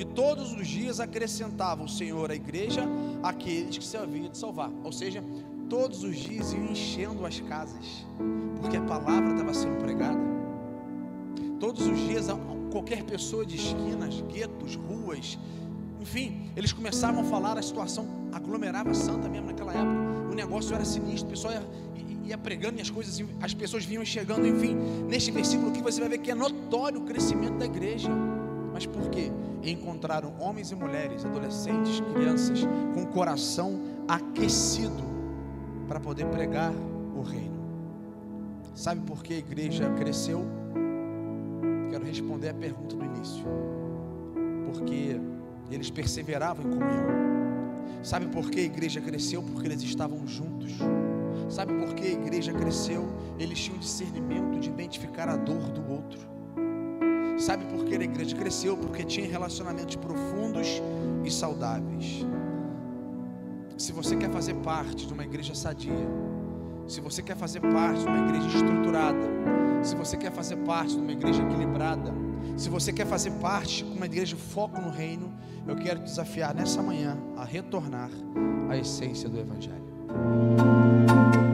e todos os dias acrescentava o Senhor à igreja aqueles que se haviam de salvar. Ou seja, todos os dias iam enchendo as casas, porque a palavra estava sendo pregada. Todos os dias, qualquer pessoa de esquinas, guetos, ruas, enfim, eles começavam a falar, a situação aglomerava santa mesmo naquela época. O negócio era sinistro, o pessoal ia, ia pregando e as coisas, as pessoas vinham chegando, enfim. Neste versículo aqui você vai ver que é notório o crescimento da igreja. Mas por quê? Encontraram homens e mulheres, adolescentes, crianças, com o coração aquecido para poder pregar o reino. Sabe por que a igreja cresceu? Quero responder a pergunta do início. Porque eles perseveravam em comunhão. Sabe por que a igreja cresceu? Porque eles estavam juntos. Sabe por que a igreja cresceu? Eles tinham discernimento de identificar a dor do outro. Sabe por que a igreja cresceu? Porque tinha relacionamentos profundos e saudáveis. Se você quer fazer parte de uma igreja sadia, se você quer fazer parte de uma igreja estruturada, se você quer fazer parte de uma igreja equilibrada, se você quer fazer parte de uma igreja foco no reino, eu quero te desafiar nessa manhã a retornar à essência do Evangelho. Thank you.